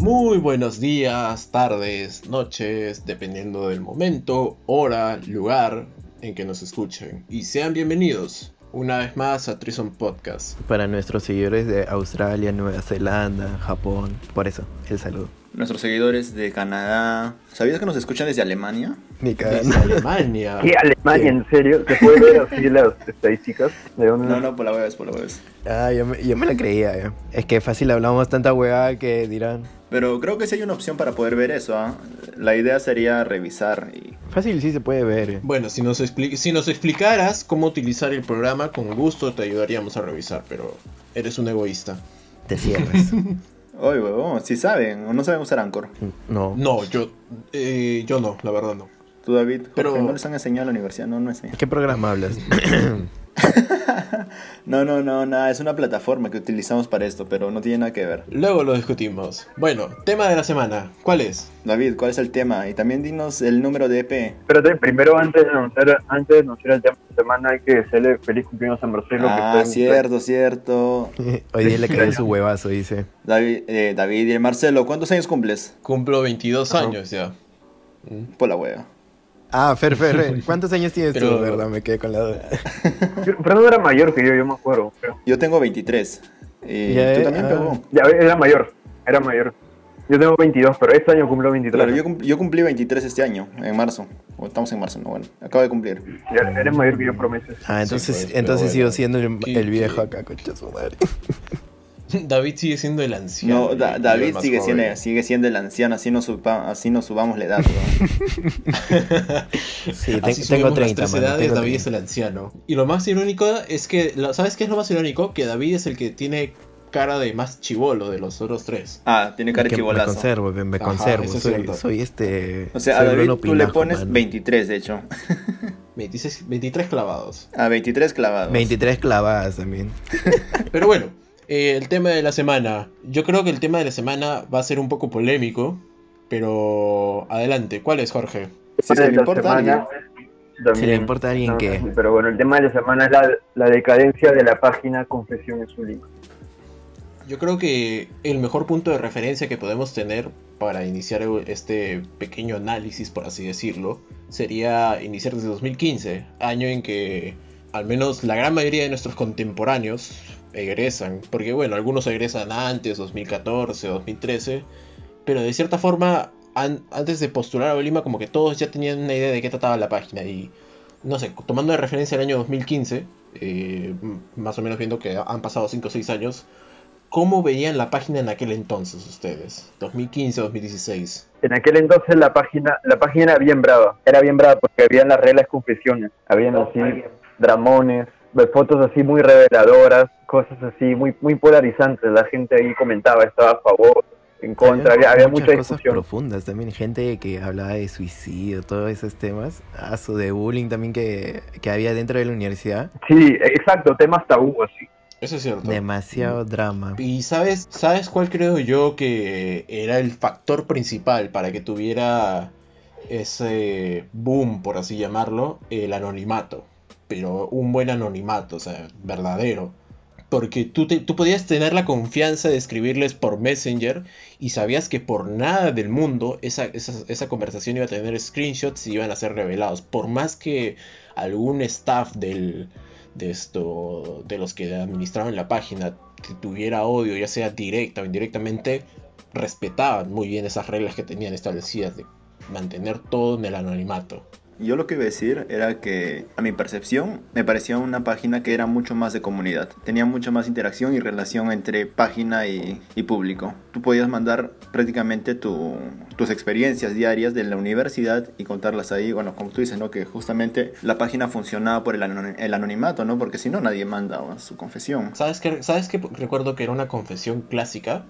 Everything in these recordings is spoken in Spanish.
Muy buenos días, tardes, noches, dependiendo del momento, hora, lugar en que nos escuchen. Y sean bienvenidos una vez más a Trison Podcast. Para nuestros seguidores de Australia, Nueva Zelanda, Japón, por eso, el saludo. Nuestros seguidores de Canadá. ¿Sabías que nos escuchan desde Alemania? Ni Desde. Alemania. ¿Qué Alemania? ¿En serio? ¿Se puede ver así las estadísticas? ¿De dónde? No, no, por la web, por la web. Ah, yo me, yo me la creía, ya. Es que fácil hablamos tanta hueá que dirán. Pero creo que sí hay una opción para poder ver eso. ¿ah? La idea sería revisar y Fácil sí se puede ver. eh. Bueno, si nos, expli- si nos explicaras cómo utilizar el programa, con gusto te ayudaríamos a revisar, pero eres un egoísta. Te cierras. Oye, huevón, si saben o no saben usar Anchor. no. No, yo, eh, yo no, la verdad no. Tú, David, Pero- pero no les han enseñado en la universidad, no, no enseñan. ¿Qué programa hablas? No, no, no, nada, es una plataforma que utilizamos para esto, pero no tiene nada que ver. Luego lo discutimos. Bueno, tema de la semana, ¿cuál es? David, ¿cuál es el tema? Y también dinos el número de EP. Espérate, primero antes de anunciar, antes de anunciar el tema de la semana hay que desearle feliz cumpleaños a San Marcelo. Ah, cierto, cierto. Hoy día le cayó su huevazo, dice. David, eh, David y el Marcelo, ¿cuántos años cumples? Cumplo 22 Ajá. años ya. Por la hueva. Ah, Fer, Fer, ¿cuántos años tienes Pero- tú? Verdad, me quedé con la duda. Fernando era mayor que yo, yo me acuerdo. creo. Yo tengo 23. Y Ya, tú eh, también, ah. Ya, era mayor, era mayor. Yo tengo 22, pero este año cumplo 23. Claro, yo, cum- yo cumplí 23 este año, en marzo. O estamos en marzo, no, bueno, acabo de cumplir. Ya, eres mayor que yo por meses. Ah, entonces, pues, pero entonces bueno. sigo siendo el, ¿Qué- el viejo acá, concha su madre. David sigue siendo el anciano. No, Da- David sigue siendo, sigue siendo el anciano, así nos, suba- así nos subamos la edad. ¿no? Sí, te- Así tengo subimos 30, las mano, edades, tengo David 30. es el anciano. Y lo más irónico es que, ¿sabes qué es lo más irónico? Que David es el que tiene cara de más chivolo de los otros tres. Ah, tiene cara de Que me chivolazo. conservo, me, me Ajá, conservo. es soy, soy este. O sea, a David tú le pones mano. 23, de hecho. 26, 23 clavados. A 23 clavados. 23 clavadas también. Pero bueno, eh, el tema de la semana. Yo creo que el tema de la semana va a ser un poco polémico. Pero adelante, ¿cuál es, Jorge? Si de le importa a alguien. también- Si le importa a alguien no, que. no, Pero bueno, el tema de la semana es la, la decadencia de la página su link. Yo creo que el mejor punto de referencia que podemos tener para iniciar este pequeño análisis, por así decirlo, sería iniciar desde 2015, año en que al menos la gran mayoría de nuestros contemporáneos egresan, porque bueno, algunos egresan antes, 2014, 2013, pero de cierta forma, an- antes de postular a Bolima, como que todos ya tenían una idea de qué trataba la página y no sé, tomando de referencia el año 2015, eh, más o menos viendo que han pasado 5 o 6 años, ¿cómo veían la página en aquel entonces ustedes? 2015, 2016. En aquel entonces la página, la página era bien brava, era bien brava porque habían las reglas confesiones, habían así dramones, fotos así muy reveladoras, cosas así muy muy polarizantes, la gente ahí comentaba, estaba a favor, en contra, había, había muchas mucha cosas discusión. profundas también. Gente que hablaba de suicidio, todos esos temas. A su de bullying también que, que había dentro de la universidad. Sí, exacto, temas tabú así. Eso es cierto. Demasiado drama. Y sabes, ¿sabes cuál creo yo que era el factor principal para que tuviera ese boom, por así llamarlo? El anonimato. Pero un buen anonimato, o sea, verdadero. Porque tú, te- tú podías tener la confianza de escribirles por Messenger y sabías que por nada del mundo esa, esa, esa conversación iba a tener screenshots y iban a ser revelados. Por más que algún staff del, de esto de los que administraban la página tuviera odio, ya sea directa o indirectamente, respetaban muy bien esas reglas que tenían establecidas de mantener todo en el anonimato. Yo lo que iba a decir era que, a mi percepción, me parecía una página que era mucho más de comunidad. Tenía mucha más interacción y relación entre página y, público. Tú podías mandar prácticamente tu- tus experiencias diarias de la universidad y contarlas ahí. Bueno, como tú dices, ¿no? Que justamente la página funcionaba por el, el anonimato, ¿no? Porque si no, nadie manda su confesión. ¿Sabes qué? ¿Sabes qué? Recuerdo que era una confesión clásica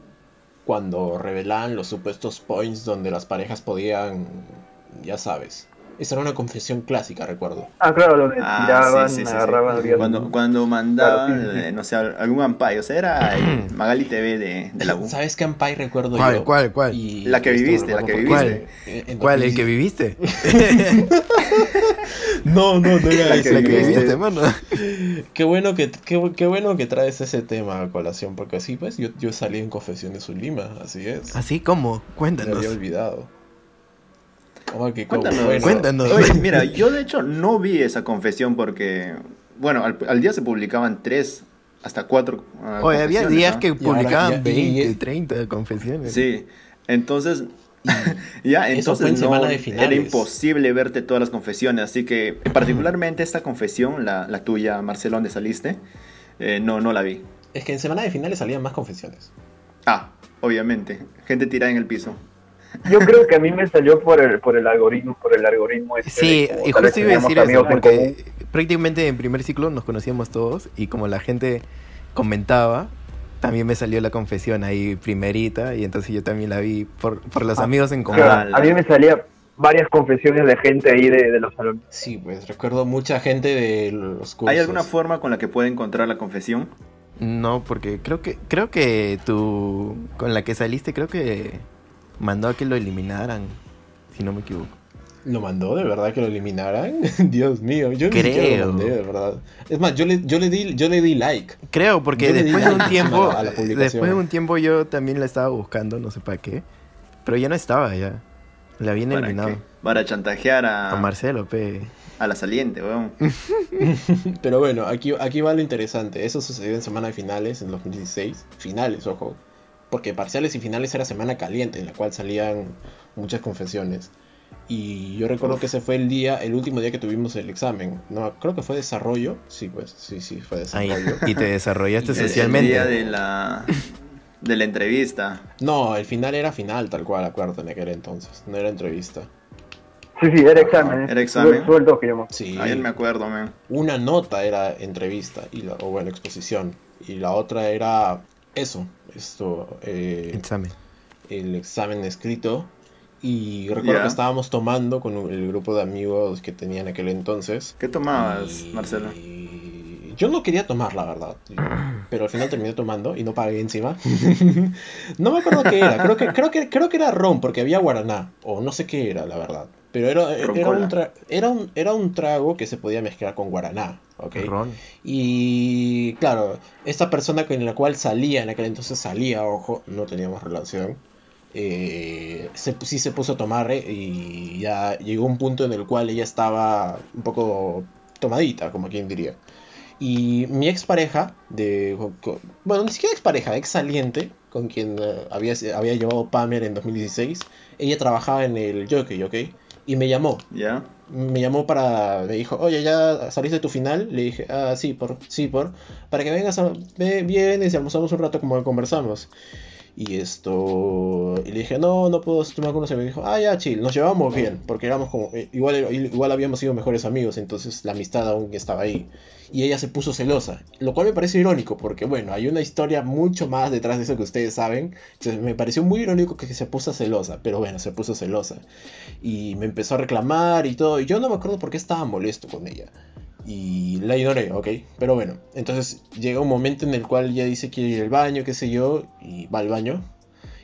cuando revelaban los supuestos points donde las parejas podían, ya sabes, Esa era una confesión clásica, recuerdo. Ah, claro, donde Ah, tiraban, sí, sí, sí, sí. agarraban, había- Cuando, cuando mandaban, Claro, sí, sí, sí. eh, no sé, algún ampay, o sea, era el Magali TV de, de la U. ¿Sabes qué Ampai recuerdo ¿Cuál, yo? cuál, cuál? Y La que viviste, la que viviste. Eh, ¿Cuál? ¿El que 2016. viviste? No, no, no era La que ¿La que viviste. mano? Qué bueno que, qué, qué bueno que traes ese tema a colación, porque así pues yo, yo salí en Confesiones Lima, así es. ¿Así cómo? Me Cuéntanos. había olvidado. Oh, como- Cuéntanos. bueno, Cuéntanos. Oye, mira, yo de hecho no vi esa confesión porque, bueno, al, al día se publicaban tres hasta cuatro. ah, Oye, había días ¿no? que ahora publicaban ya- y- 20, 30 confesiones. Sí, entonces, ya, entonces no, semana de era finales. imposible verte todas las confesiones, así que particularmente esta confesión, la, la tuya, Marcelo, donde saliste, eh, no, no la vi. Es que en semana de finales salían más confesiones. Ah, obviamente, gente tirada en el piso. Yo creo que a mí me salió por el, por el algoritmo, por el algoritmo este Sí, de y justo iba a decir eso, porque prácticamente en primer ciclo nos conocíamos todos y como la gente comentaba, también me salió la confesión ahí primerita y entonces yo también la vi por, por los Ah, amigos en común. Claro, a mí me salía varias confesiones de gente ahí de, de los salones. Sí, pues recuerdo mucha gente de los cursos. ¿Hay alguna forma con la que pueda encontrar la confesión? No, porque creo que creo que tú con la que saliste creo que mandó a que lo eliminaran, si no me equivoco. ¿Lo mandó de verdad que lo eliminaran? Dios mío, yo ni siquiera Creo. lo mandé, de verdad. Es más, yo le, yo le di, yo le di like. Creo, porque después de like un tiempo, a la publicación. después de un tiempo yo también la estaba buscando, no sé para qué, pero ya no estaba ya. La habían ¿Para eliminado. qué? Para chantajear a, A Marcelo, pe. a la saliente, weón. Pero bueno, aquí, aquí va lo interesante. Eso sucedió en semana de finales, en 2016. Finales, ojo. Porque parciales y finales era semana caliente, en la cual salían muchas confesiones. Y yo recuerdo que ese fue el día, el último día que tuvimos el examen. No, creo que fue desarrollo. Sí, pues, sí, sí, fue Ahí, desarrollo. y te desarrollaste socialmente. El día de la, de la entrevista. No, el final era final, tal cual, acuerdo, en aquel entonces. No era entrevista. Sí, sí, era examen. Era examen. Fue- fue el dos que llamó. Sí, Ayer me acuerdo, man. una nota era entrevista, y la, o bueno, exposición. Y la otra era eso, esto, eh, Examen. el examen escrito. Y recuerdo que estábamos tomando con el grupo de amigos que tenía en aquel entonces. ¿Qué tomabas, Y- Marcelo? Yo no quería tomar, la verdad. Pero al final terminé tomando y no pagué encima. no me acuerdo qué era. Creo que, creo, que, creo que era ron, porque había guaraná. O no sé qué era, la verdad. Pero era, era, un, tra- era, un, era un trago que se podía mezclar con guaraná. ¿Ok? Ron. Y claro, esta persona con la cual salía, en aquel entonces salía, ojo, no teníamos relación, eh, se, sí se puso a tomar eh, y ya llegó un punto en el cual ella estaba un poco tomadita, como quien diría. Y mi expareja, de, bueno, ni siquiera expareja, ex saliente, con quien eh, había, había llevado Pamer en 2016, ella trabajaba en el jockey, ¿ok? Y me llamó, ¿Ya? Me llamó para, me dijo, oye, ¿ya saliste de tu final? Le dije, ah, sí, por, sí, por, para que vengas, a, vienes y almorzamos un rato como conversamos. Y esto, y le dije, no, no puedo tomar con. Me dijo, ah, ya, chill, nos llevamos bien, porque éramos como, eh, igual, igual habíamos sido mejores amigos, entonces la amistad aún estaba ahí. Y ella se puso celosa, lo cual me parece irónico, porque bueno, hay una historia mucho más detrás de eso que ustedes saben. Entonces me pareció muy irónico que se puso celosa, pero bueno, se puso celosa y me empezó a reclamar y todo. Y yo no me acuerdo por qué estaba molesto con ella. Y la ignoré, ¿ok? Pero bueno, entonces llega un momento en el cual ella dice que ir al baño, qué sé yo, y va al baño.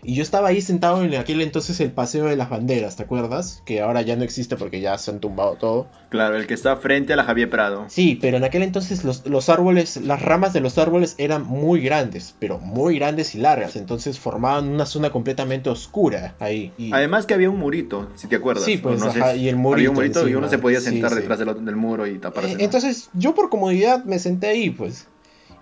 Y yo estaba ahí sentado en aquel entonces el paseo de las banderas, ¿te acuerdas? Que ahora ya no existe porque ya se han tumbado todo. Claro, el que está frente a la Javier Prado. Sí, pero en aquel entonces los, los árboles, las ramas de los árboles eran muy grandes, pero muy grandes y largas, entonces formaban una zona completamente oscura ahí. Y- Además que había un murito, si te acuerdas. Sí, pues, no ajá, y el Había un murito y uno se podía Sí, sentar sí. detrás del, del muro y taparse. Eh. Entonces yo por comodidad me senté ahí, pues.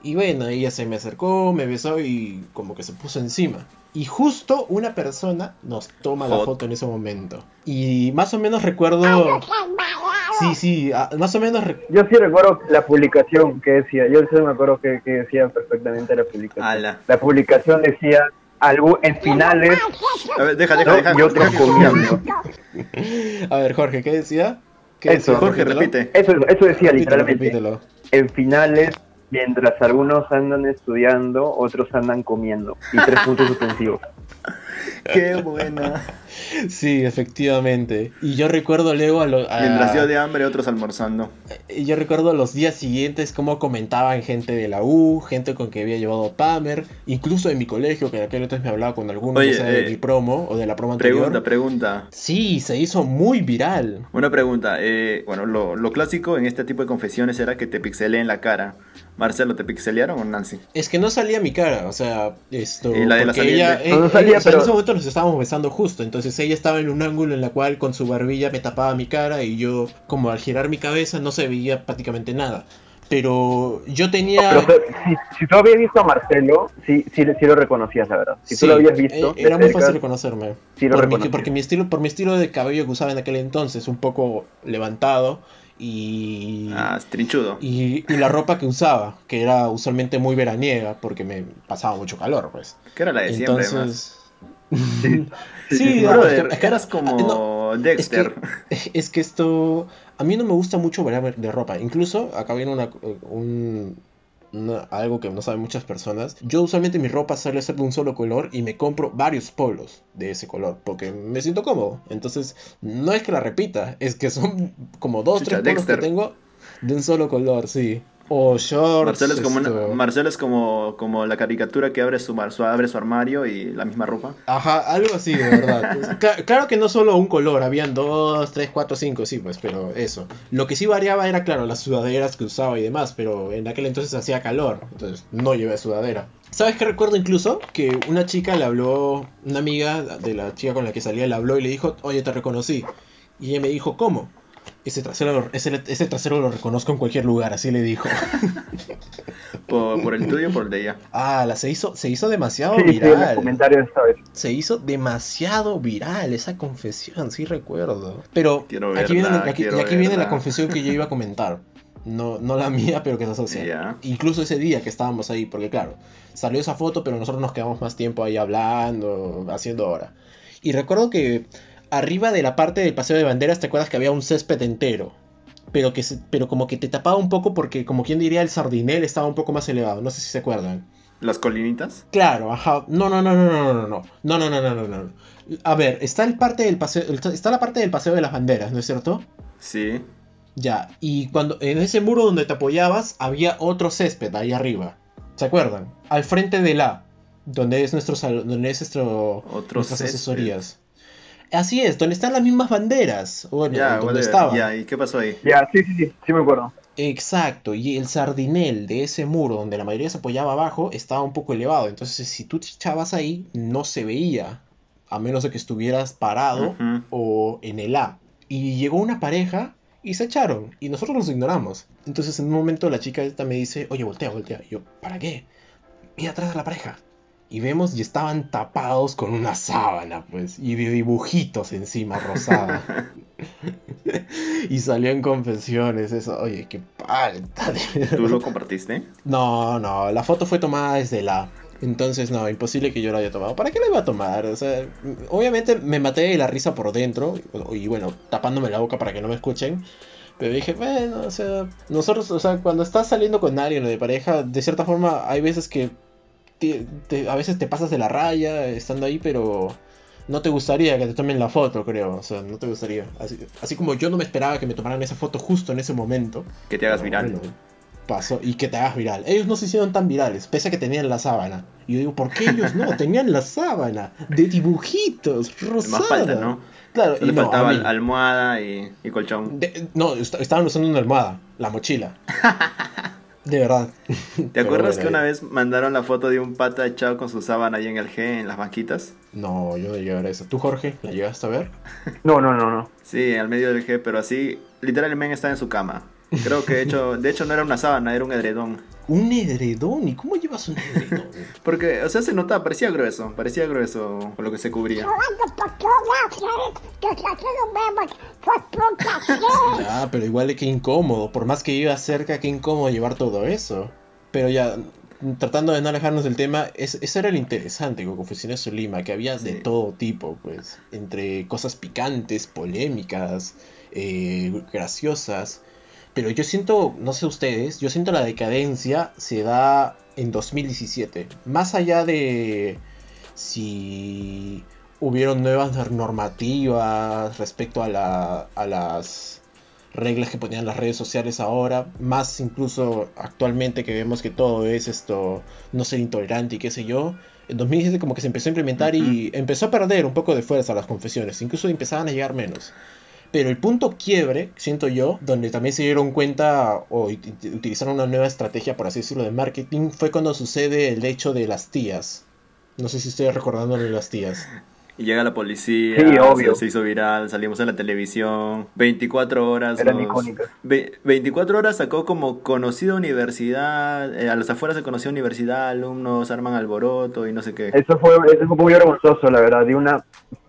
Y bueno, ella se me acercó, me besó y como que se puso encima. Y justo una persona nos toma la foto en ese momento. Y más o menos recuerdo... Sí, sí, ah, más o menos... Yo sí recuerdo la publicación que decía, yo sí me acuerdo que, que decía perfectamente la publicación. Ala. La publicación decía algo en finales A ver, deja, deja, deja. y otros comiendo. A ver, Jorge, ¿qué decía? ¿Qué Eso, decía? Jorge, repite. Eso, eso decía Repítelo, literalmente. repítelo. En finales, mientras algunos andan estudiando, otros andan comiendo. Y tres puntos suspensivos. Qué buena. Sí, efectivamente. Y yo recuerdo luego a los... Mientras yo de hambre, otros almorzando. Y yo recuerdo los días siguientes cómo comentaban gente de la U, gente con que había llevado Pamer, incluso de mi colegio, que en aquel entonces me hablaba con alguno Oye, sea de eh, mi promo o de la promo anterior. Pregunta, pregunta. Sí, se hizo muy viral. Una pregunta. eh, bueno, lo, lo clásico en este tipo de confesiones era que te pixeleen la cara. Marcelo, ¿te pixelearon o Nancy? Es que no salía mi cara, o sea, esto. Y la de la ella, eh, No salía, o sea, pero- En ese momento nos estábamos besando justo, entonces ella estaba en un ángulo en la cual con su barbilla me tapaba mi cara y yo, como al girar mi cabeza, no se veía prácticamente nada. Pero yo tenía. Pero fue- si, si tú habías visto a Marcelo, sí, sí, sí lo reconocías, la verdad. Si Sí, tú lo habías visto, eh, era muy cerca, fácil reconocerme. sí lo por, mi, reconocías. porque mi estilo, por mi estilo de cabello que usaba en aquel entonces, un poco levantado y, Ah, trinchudo. y, y la ropa que usaba, que era usualmente muy veraniega porque me pasaba mucho calor, pues. Que era la de siempre, además. Sí, Brother, es que- eras como no, es Dexter. que, es que esto a mí no me gusta mucho variar de ropa. Incluso acá viene una, un, una- algo que no saben muchas personas. Yo usualmente mi ropa suele ser de un solo color y me compro varios polos de ese color porque me siento cómodo. Entonces no es que la repita, es que son como dos, Chucha, tres polos Dexter. que tengo de un solo color, sí. O shorts. Marcelo es como, una- Marcelo es como, como la caricatura que abre su, su- abre su armario y la misma ropa. Ajá, algo así, de verdad. Cla- claro que no solo un color, habían dos, tres, cuatro, cinco, sí, pues, pero eso. Lo que sí variaba era, claro, las sudaderas que usaba y demás, pero en aquel entonces hacía calor, entonces no llevé sudadera. ¿Sabes qué recuerdo incluso? Que una chica le habló, una amiga de la chica con la que salía le habló y le dijo, oye, te reconocí. Y ella me dijo, ¿cómo? Ese trasero, lo- ese, ese trasero lo reconozco en cualquier lugar, así le dijo. Por, por el tuyo o por el de ella. Ah, la se hizo, se hizo demasiado Sí, sí, en los viral. comentarios esta vez. se hizo demasiado viral esa confesión, sí recuerdo. Pero Quiero aquí viene, verla, aquí, viene la verla. confesión que yo iba a comentar. No, no la mía, pero que se asocia. Incluso ese día que estábamos ahí, porque claro, salió esa foto, pero nosotros nos quedamos más tiempo ahí hablando, haciendo hora. Y recuerdo que arriba de la parte del paseo de banderas, ¿te acuerdas que había un césped entero? Pero, que se- pero como que te tapaba un poco porque, como quien diría, el sardinel estaba un poco más elevado. No sé si se acuerdan. Las colinitas. Claro, ajá. No, no, no, no, no, no, no. No, no, no, no, no, no. A ver, está el parte del paseo, está la parte del paseo de las banderas, ¿no es cierto? Sí. Ya. Y cuando en ese muro donde te apoyabas había otro césped ahí arriba. ¿Se acuerdan? Al frente de la, donde es nuestro donde es nuestro Otro nuestras césped. asesorías. Así es, donde están las mismas banderas. Bueno, Ya, donde estaban. Ya, ¿y qué pasó ahí? Ya, sí, sí, sí, sí me acuerdo. Exacto, y el sardinel de ese muro donde la mayoría se apoyaba abajo estaba un poco elevado, entonces si tú te echabas ahí no se veía, a menos de que estuvieras parado o en el A. Y llegó una pareja y se echaron, y nosotros los ignoramos. Entonces en un momento la chica esta me dice, oye, voltea, voltea. Y yo, ¿para qué? Mira atrás de la pareja. Y vemos y estaban tapados con una sábana, pues, y de dibujitos encima rosada. y salió en confesiones eso. Oye, qué palta. ¿Tú lo compartiste? No, no, la foto fue tomada desde la. Entonces, no, imposible que yo la haya tomado. ¿Para qué la iba a tomar? O sea, obviamente me maté de la risa por dentro. Y bueno, tapándome la boca para que no me escuchen. Pero dije, bueno, o sea, nosotros, o sea, cuando estás saliendo con alguien o de pareja, de cierta forma hay veces que te- te- a veces te pasas de la raya estando ahí, pero no te gustaría que te tomen la foto, creo. O sea, no te gustaría. Así, así como yo no me esperaba que me tomaran esa foto justo en ese momento. Que te hagas viral. bueno, pasó y que te hagas viral. Ellos no se hicieron tan virales, pese a que tenían la sábana. Y yo digo, ¿por qué ellos no? Tenían la sábana de dibujitos, rosada. Más falta, ¿no? Claro, Solo y faltaba almohada y, y colchón. de- no, est- estaban usando una almohada, la mochila. De verdad. ¿Te acuerdas que una vez mandaron la foto de un pata echado con su sábana ahí en el G, en las banquitas? No, yo no llegué a ver eso. ¿Tú, Jorge, la llegaste a ver? No, no, no, no. Sí, al medio del G, pero así, literalmente estaba en su cama. Creo que de hecho, de hecho no era una sábana, era un edredón. Un edredón. ¿Y cómo llevas un edredón? Porque, o sea, se notaba, parecía grueso, parecía grueso con lo que se cubría. Ya, pero igual de que incómodo. Por más que iba cerca, qué incómodo llevar todo eso. Pero ya, tratando de no alejarnos del tema, es, eso era lo interesante con Confesiones Lima, que había de Sí. todo tipo, pues. Entre cosas picantes, polémicas, eh, graciosas. Pero yo siento, no sé ustedes, yo siento la decadencia se da en 2017. Más allá de si hubieron nuevas normativas respecto a, la, a las reglas que ponían las redes sociales ahora, más incluso actualmente que vemos que todo es esto, no ser intolerante y qué sé yo. En 2017 como que se empezó a implementar y empezó a perder un poco de fuerza las confesiones, incluso empezaban a llegar menos. Pero el punto quiebre, siento yo, donde también se dieron cuenta o utilizaron una nueva estrategia, por así decirlo, de marketing, fue cuando sucede el hecho de las tías. No sé si estoy recordando de las tías. Y llega la policía, Sí, obvio. Se, hizo viral, salimos en la televisión, 24 horas. Eran nos- icónicas. Ve- 24 horas sacó como conocida universidad, eh, a las afueras de conocida universidad, alumnos arman alboroto y no sé qué. Eso fue, eso fue muy vergonzoso, la verdad. Dio una,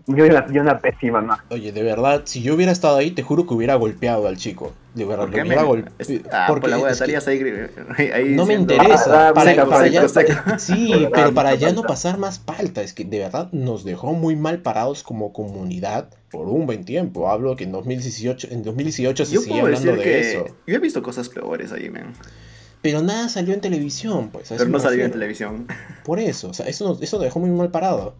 dio una, dio una pésima imagen. Oye, de verdad, si yo hubiera estado ahí, te juro que hubiera golpeado al chico. De verdad, ¿Por lo hubiera golpeado. Ah, por la wea, estarías ahí, ahí- ahí No me interesa. Ah, para, seco, para seco, ya, seco. Sí, pero para ya no pasar más palta. Es que de verdad nos dejó muy mal parados como comunidad por un buen tiempo. Hablo que en 2018, en 2018 se Yo sigue hablando de que eso. yo he visto cosas peores ahí, man. Pero nada salió en televisión, pues. Pero no salió en televisión. Por eso, o sea, eso nos, eso nos dejó muy mal parado.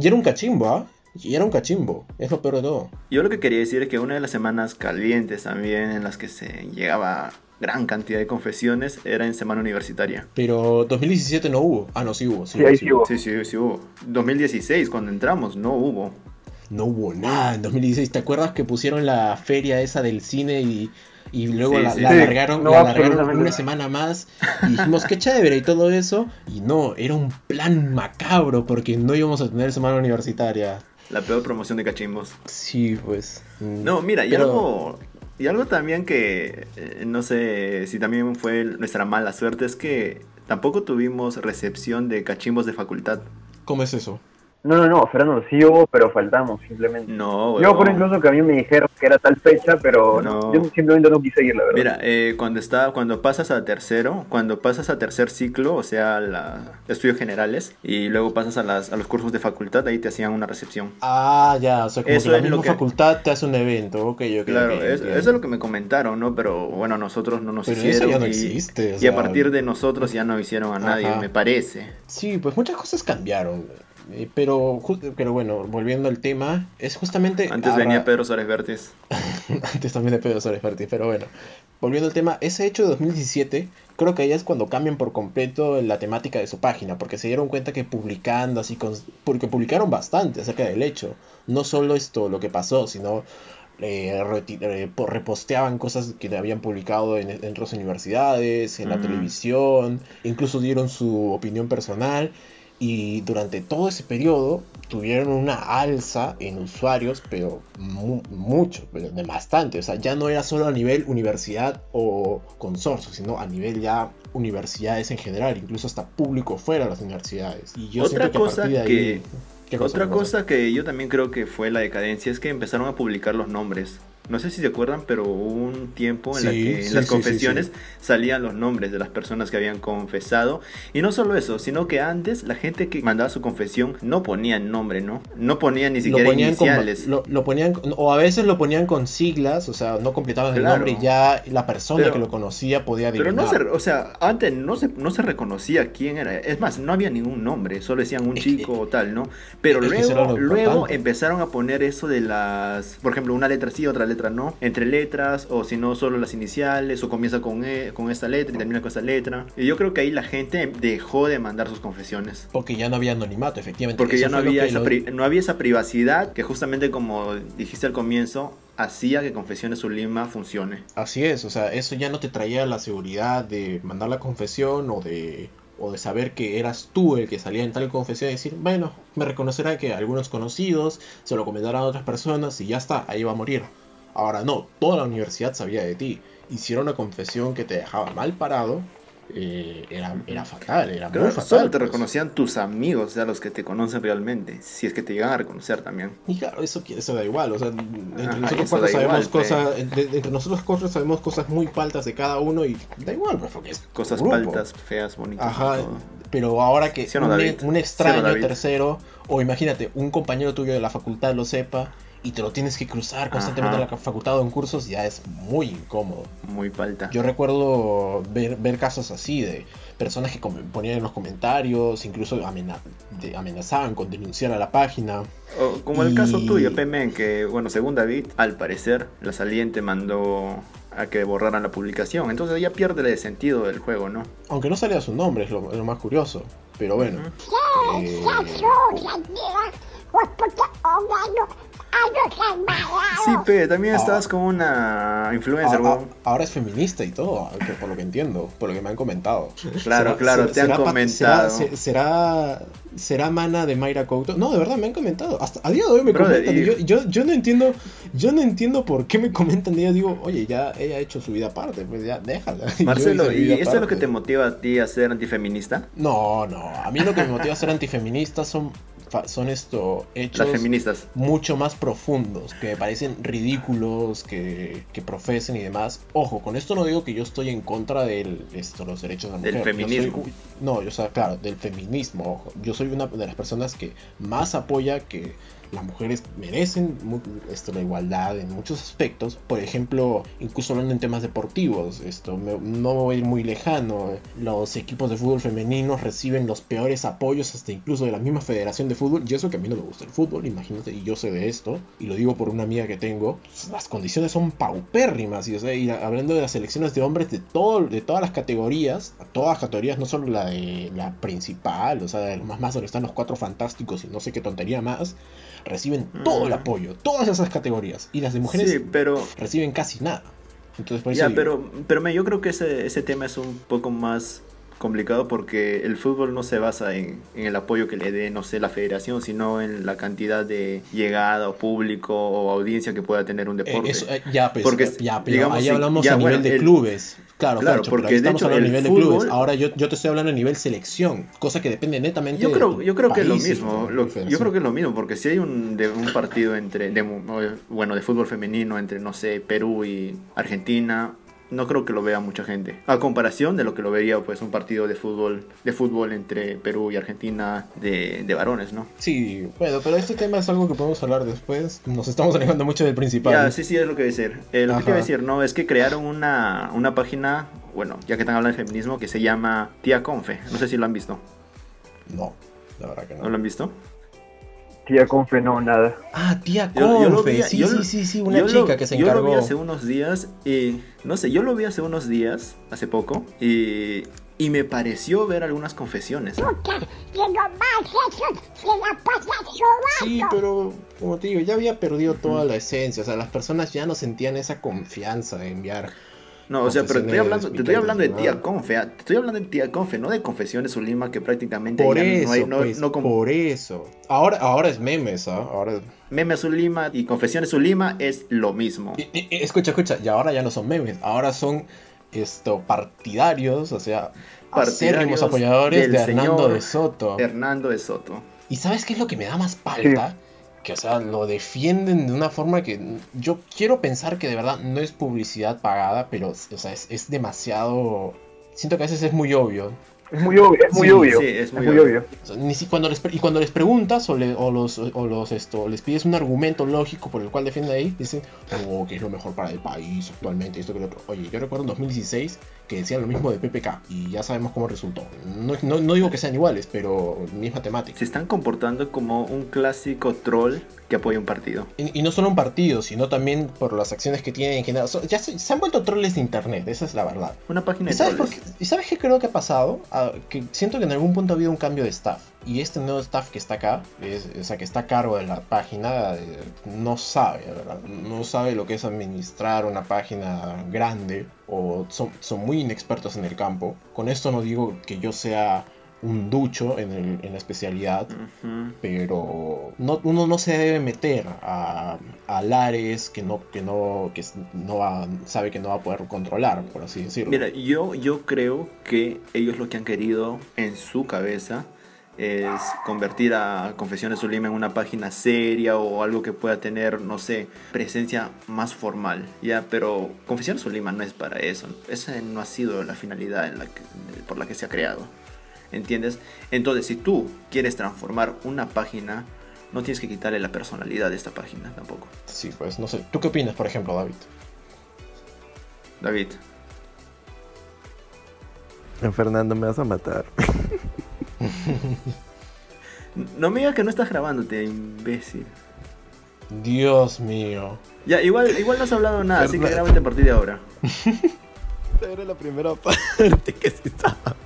Y era un cachimbo, ¿ah? Y era un cachimbo. Es lo peor de todo. Yo lo que quería decir es que una de las semanas calientes también en las que se llegaba gran cantidad de confesiones era en semana universitaria. Pero 2017 no hubo. Ah, no, sí hubo. Sí, Sí, hubo, ahí sí hubo. Sí, sí, sí hubo. 2016, cuando entramos, no hubo. No hubo nada en 2016. ¿Te acuerdas que pusieron la feria esa del cine y, y luego Sí, la, sí. la Sí, alargaron, no, la alargaron una semana más? Y dijimos, qué chévere y todo eso. Y no, era un plan macabro porque no íbamos a tener semana universitaria. La peor promoción de cachimbos. Sí, pues. mm, No, mira, y pero- algo, y algo también que eh, no sé si también fue nuestra mala suerte es que tampoco tuvimos recepción de cachimbos de facultad. ¿Cómo es eso? No, no, no, Fernando, sí hubo, pero faltamos simplemente. No, Yo, por huevón. incluso, que a mí me dijeron que era tal fecha, pero No. yo simplemente no quise ir, la verdad. Mira, eh, cuando está, cuando pasas a tercero, cuando pasas a tercer ciclo, o sea, la estudios generales, y luego pasas a las, a los cursos de facultad, ahí te hacían una recepción. Ah, ya, o sea, como Eso que la es lo misma que- facultad te hace un evento. Ok, ok. Claro, ok, es- entiendo. eso es lo que me comentaron, ¿no? Pero bueno, nosotros no nos Pero eso hicieron. ya no y, existe, o y sea- a partir de nosotros ya no hicieron a nadie, Ajá. me parece. Sí, pues muchas cosas cambiaron. Eh, Pero, pero bueno, volviendo al tema, es justamente... Antes venía Pedro Suárez Vértiz. Antes también de Pedro Suárez Vértiz, pero bueno. Volviendo al tema, ese hecho de 2017, creo que ahí es cuando cambian por completo la temática de su página, porque se dieron cuenta que publicando así, con- porque publicaron bastante acerca del hecho. No solo esto, lo que pasó, sino eh, eh, po- reposteaban cosas que habían publicado en, en otras universidades, en la televisión, incluso dieron su opinión personal. Y durante todo ese periodo tuvieron una alza en usuarios, pero mu- mucho, pero de bastante. O sea, ya no era solo a nivel universidad o consorcio, sino a nivel ya universidades en general, incluso hasta público fuera de las universidades. Y yo Otra que a cosa de que- ahí- ¿Qué Otra ¿Qué cosa que yo también creo que fue la decadencia es que empezaron a publicar los nombres. No sé si se acuerdan, pero hubo un tiempo en la Sí, que en sí, las confesiones sí. salían los nombres de las personas que habían confesado. Y no solo eso, sino que antes la gente que mandaba su confesión no ponía nombre, ¿no? No ponía ni lo siquiera con- iniciales. lo, lo ponían o a veces lo ponían con siglas, o sea, no completaban el Claro. nombre y ya la persona Pero- que lo conocía podía Pero adivinar. no se, o sea, antes no se, no se reconocía quién era. Es más, no había ningún nombre, solo decían un chico o tal, ¿no? Pero luego, lo luego importante. empezaron a poner eso de las, por ejemplo, una letra sí, otra letra no, entre letras, o si no, solo las iniciales, o comienza con, e- con esta letra y termina con esta letra. Y yo creo que ahí la gente dejó de mandar sus confesiones. Porque ya no había anonimato, efectivamente. Porque Eso ya no había, esa lo- no había esa privacidad que justamente como dijiste al comienzo, hacía que Confesiones Ulima funcione. Así es, o sea, eso ya no te traía la seguridad de mandar la confesión o de, o de saber que eras tú el que salía en tal confesión y decir, bueno, me reconocerá que algunos conocidos se lo comentarán a otras personas y ya está, ahí va a morir. Ahora no, toda la universidad sabía de ti. Hicieron una confesión que te dejaba mal parado, eh, era, era fatal, era Claro, muy fatal. solo te pues. reconocían tus amigos, o sea, los que te conocen realmente, si es que te llegan a reconocer también. Y claro, eso, eso da igual, o sea, entre Ajá, nosotros cuatro sabemos igual, cosas, entre, entre nosotros cuatro sabemos cosas muy faltas de cada uno y da igual, pues, porque es Cosas paltas, feas, bonitas. Ajá, pero ahora que ¿Sí no, un, David? un ¿Sí extraño no, tercero, o imagínate, un compañero tuyo de la facultad lo sepa y te lo tienes que cruzar constantemente Ajá. en la facultad o en cursos, ya es muy incómodo. Muy falta. Yo recuerdo ver, ver casos así de personas que ponían en los comentarios, incluso amenazaban con denunciar a la página. O como el Y- caso tuyo, Pemen, que, bueno, según David, al parecer, la saliente mandó a que borraran la publicación. Entonces ya pierde el sentido del juego, ¿no? Aunque no salía su nombre, es lo, es lo más curioso. Pero bueno. eh, Sí, pe, también estás con una influencer, a- a- weón. ahora es feminista y todo, por lo que entiendo, por lo que me han comentado. Claro, ¿Será- claro, te han comentado. ¿será, se- será, mana de Mayra Couto? No, de verdad, me han comentado. Hasta a día de hoy me comentan. yo, yo, no entiendo, yo no entiendo por qué me comentan. Y yo digo, oye, ya ella ha hecho su vida aparte, pues ya déjala. Marcelo, ¿y esto es lo que te motiva a ti a ser antifeminista? No, no. A mí lo que me motiva a ser antifeminista son, son esto, hechos Las feministas. mucho más profundos, que me parecen ridículos, que, que profesen y demás. Ojo, con esto no digo que yo estoy en contra de los derechos de la Del mujer. Yo soy- feminismo. no, yo soy, claro, del feminismo. Ojo. Yo soy una de las personas que más apoya que las mujeres merecen esto, la igualdad en muchos aspectos. Por ejemplo, incluso hablando en temas deportivos, esto no me voy a ir muy lejano. Los equipos de fútbol femeninos reciben los peores apoyos, hasta incluso de la misma Federación de Fútbol. Y eso que a mí no me gusta el fútbol, imagínate, y yo sé de esto, y lo digo por una amiga que tengo. Las condiciones son paupérrimas. Y, hablando de las selecciones de hombres de, todo, de todas las categorías, todas categorías, no solo la de la principal, o sea, de lo más más donde están los cuatro fantásticos y no sé qué tontería más, reciben todo el Mm. apoyo, todas esas categorías. Y las de mujeres Sí, pero reciben casi nada. Entonces, por eso Ya, digo, pero, pero me- yo creo que ese, ese tema es un poco más complicado porque el fútbol no se basa en, en el apoyo que le dé, no sé, la federación, sino en la cantidad de llegada o público o audiencia que pueda tener un eh, deporte. eso, eh, ya, pues, Porque, ya, pero digamos, ahí hablamos ya, a nivel de el- clubes. Claro, Claro, Pancho, porque de estamos hecho a el nivel de clubes. fútbol- Ahora yo, yo te estoy hablando a nivel selección, cosa que depende netamente Yo de creo, tu yo creo que es lo mismo. lo- yo creo que es lo mismo, porque si hay un, de, un partido entre, de, bueno, de fútbol femenino entre, no sé, Perú y Argentina, no creo que lo vea mucha gente. A comparación de lo que lo vería, pues, un partido de fútbol, de fútbol entre Perú y Argentina de, de varones, ¿no? Sí, bueno, pero este tema es algo que podemos hablar después. Nos estamos alejando mucho del principal. Ya, sí, sí, es lo que voy a decir. Eh, lo que Ajá. decir, no, es que crearon una, una página, bueno, ya que están hablando de feminismo, que se llama Tía Confe. No sé si lo han visto. No, la verdad que ¿No no. lo han visto? Tía Confe, no, nada. Ah, tía Yo- yo lo Confe, vi- sí, yo sí, sí, sí, una yo chica lo- que se Yo lo encargó. vi hace unos días y, no sé, yo lo vi hace unos días, hace poco, y, y me pareció ver algunas confesiones. Sí, pero como te digo, ya había perdido toda la esencia. O sea, las personas ya no sentían esa confianza de enviar. No, o sea, pero estoy hablando, te estoy hablando de tía Confe, ah, te estoy hablando de tía Confe, no de confesiones Zulima que prácticamente Por ya eso, no hay, no, pues, no como por eso. Ahora, ahora es memes, ¿ah? Ahora. meme Zulima y confesiones Zulima es lo mismo. Y- y- y escucha, escucha, y ahora ya no son memes, ahora son esto partidarios, o sea, Partidarios acérrimos apoyadores de Hernando de Soto. Hernando de Soto. ¿Y sabes qué es lo que me da más palta? Que, o sea, lo defienden de una forma que yo quiero pensar que de verdad no es publicidad pagada, pero, o sea, es, es demasiado... Siento que a veces es muy obvio. Es muy obvio, es muy Sí, obvio. sí, es es muy muy, obvio. obvio. O sea, ni si cuando les, y cuando les preguntas o, le- o los, o los esto, les pides un argumento lógico por el cual defienden ahí, dicen, oh, que es lo mejor para el país actualmente, esto que lo otro. Oye, yo recuerdo en 2016 que decían lo mismo de PPK y ya sabemos cómo resultó. No, no, no digo que sean iguales, pero misma temática. Se están comportando como un clásico troll que apoya un partido. Y, y no solo un partido, sino también por las acciones que tienen en general. So- ya se, se han vuelto troles de internet, esa es la verdad. Una página ¿Y de sabes, por qué, ¿Y sabes qué creo que ha pasado? Ah, que siento que en algún punto ha habido un cambio de staff. Y este nuevo staff que está acá, es- o sea, que está a cargo de la página, eh, no sabe, ¿verdad? No sabe lo que es administrar una página grande o son, son muy inexpertos en el campo. Con esto no digo que yo sea un ducho en, el- en la especialidad, pero no, uno no se debe meter a, a lares que no que no que no va- sabe que no va a poder controlar por así decirlo Mira, yo, yo creo que ellos lo que han querido en su cabeza es convertir a Confesiones Zulima en una página seria o algo que pueda tener, no sé, presencia más formal, ¿ya? Pero Confesiones Zulima no es para eso. Esa no ha sido la finalidad en la que- por la que se ha creado. ¿Entiendes? Entonces, si tú quieres transformar una página, no tienes que quitarle la personalidad de esta página tampoco. Sí, pues no sé. ¿Tú qué opinas, por ejemplo, David? David. Fernando, me vas a matar. No me digas que no estás grabándote, imbécil. Dios mío. Ya, igual, igual no has hablado nada, así que grábate a partir de ahora. Era la primera parte que sí estaba.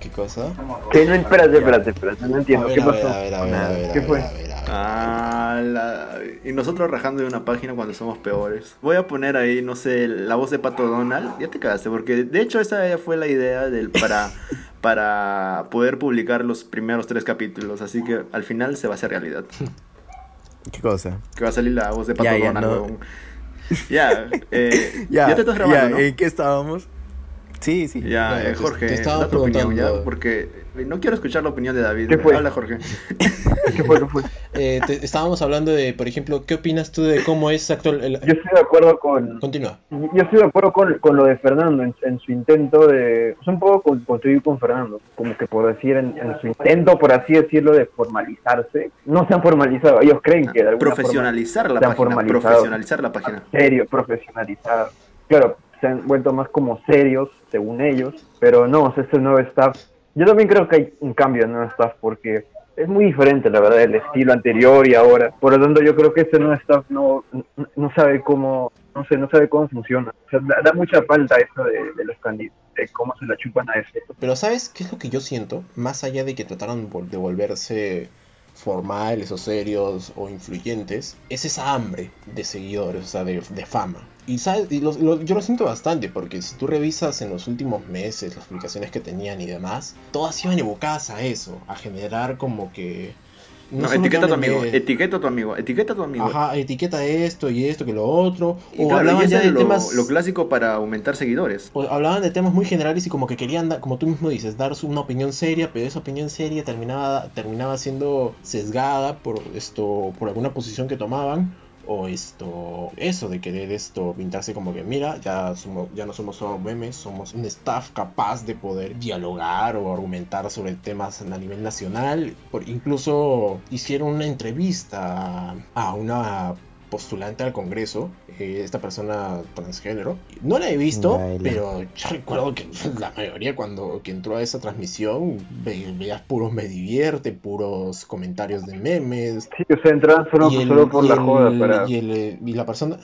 ¿Qué cosa? Que no, espérate, espérate, espérate, no entiendo. A ver, ¿Qué a ver, pasó? a ver, a ver, a ver, ¿Qué fue? a ver, a ver. Ah, la- y nosotros rajando de una página cuando somos peores. Voy a poner ahí, no sé, la voz de Pato Donald. Ya te cagaste, porque de hecho esa ya fue la idea del para, para poder publicar los primeros tres capítulos. Así que al final se va a hacer realidad. ¿Qué cosa? Que va a salir la voz de Pato Ya, ya, Donald, no. huevón. Ya, eh, ya, te estás grabando. ¿En qué estábamos? Sí, sí. Ya, eh, te- Jorge, te estaba da tu opinión, ya, porque no quiero escuchar la opinión de David. ¿Qué fue? Habla, Jorge. ¿Qué fue? ¿Qué fue? Eh, te- estábamos hablando de, por ejemplo, ¿qué opinas tú de cómo es actual? el- Yo estoy de acuerdo con, Continúa. Yo estoy de acuerdo con, con lo de Fernando en, en su intento de. Es un poco con, construir con Fernando, como que por decir, en, en su intento, por así decirlo, de formalizarse. No se han formalizado, ellos creen que de alguna Profesionalizar la se han página. Profesionalizar la página. serio, profesionalizar. Claro, se han vuelto más como serios, según ellos, pero no, o sea, este nuevo staff. Yo también creo que hay un cambio en el nuevo staff porque es muy diferente, la verdad, el estilo anterior y ahora. Por lo tanto, yo creo que este nuevo staff no, no, no sabe cómo, no sé, no sabe cómo funciona. O sea, da, mucha falta eso de, los candidatos, de cómo se la chupan a eso. Pero ¿sabes qué es lo que yo siento? Más allá de que trataron de volverse formales o serios o influyentes, es esa hambre de seguidores, o sea, de, de fama. Y, ¿sabes? y yo lo siento bastante, porque si tú revisas en los últimos meses las publicaciones que tenían y demás, todas iban evocadas a eso, a generar como que... No, etiqueta a tu amigo, de- etiqueta a tu amigo, etiqueta a tu amigo. Ajá, etiqueta esto y esto que lo otro. Y o claro, hablaban ya de lo, temas. lo clásico para aumentar seguidores. o hablaban de temas muy generales y como que querían, dar- como tú mismo dices, dar una opinión seria, pero esa opinión seria terminaba, terminaba siendo sesgada por esto, por alguna posición que tomaban, o esto, eso de querer esto, pintarse como que, mira, ya somos, ya no somos solo memes, somos un staff capaz de poder dialogar o argumentar sobre temas a nivel nacional. Por, incluso hicieron una entrevista a, a una postulante al Congreso, eh, esta persona transgénero. No la he visto, Baila. pero yo recuerdo que la mayoría cuando que entró a esa transmisión ve- veías puros me divierte, puros comentarios de memes. Sí, o sea, entraban solo, el- solo por la el- joda, para y, el, y la persona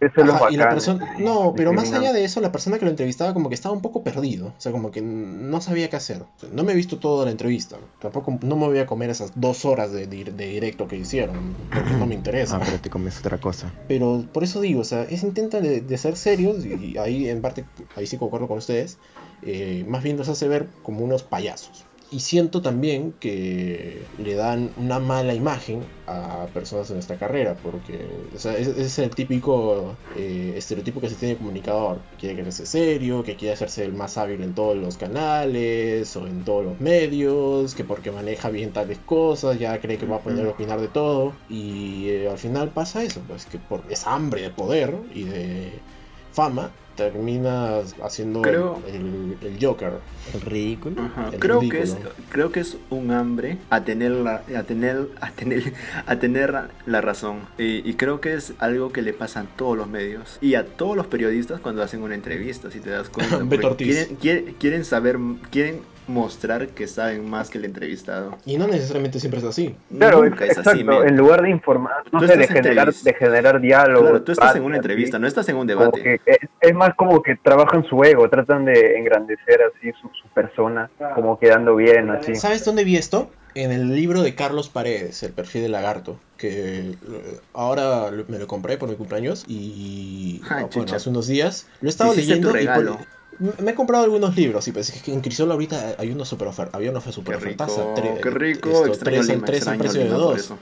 es lo Ajá, y la bacán. persona, no, pero más allá de eso, la persona que lo entrevistaba como que estaba un poco perdido, o sea, como que no sabía qué hacer. O sea, no me he visto toda la entrevista, tampoco no me voy a comer esas dos horas de, de- de directo que hicieron, porque no me interesa. Ah, pero te comes otra cosa. Pero por eso digo, o sea, es intenta de, de ser serios y ahí en parte, ahí sí concuerdo con ustedes, eh, más bien los hace ver como unos payasos. Y siento también que le dan una mala imagen a personas en esta carrera, porque o sea, ese es el típico eh, estereotipo que se tiene de comunicador. Quiere creerse serio, que quiere hacerse el más hábil en todos los canales o en todos los medios, que porque maneja bien tales cosas ya cree que va a poder opinar de todo. Y eh, al final pasa eso, pues que por esa hambre de poder y de fama terminas haciendo Creo- el, el Joker. El ridículo. Ajá. El Creo que es ridículo. creo que es un hambre a tener la a tener a tener a tener la razón y, y creo que es algo que le pasa a todos los medios y a todos los periodistas cuando hacen una entrevista si te das cuenta Beto porque Ortiz. quieren, quieren quieren saber quieren mostrar que saben más que el entrevistado Y no necesariamente siempre es así. Claro, Nunca es exacto. así men. en lugar de informar, no sé, de generar, de generar diálogo. Claro, tú estás en una entrevista no estás en un debate es, es más como que trabajan su ego, tratan de engrandecer así su, su persona, como quedando bien, así. ¿Sabes dónde vi esto? En el libro de Carlos Paredes, El perfil del lagarto, que eh, ahora me lo compré por mi cumpleaños y Ay, bueno, hace unos días lo he estado leyendo tu y por- me- he comprado algunos libros y pues es que en Crisol ahorita hay una super oferta, había una super qué rico ofertaza, tre- qué rico esto, tres, al- Lima tres al precio de Lima dos,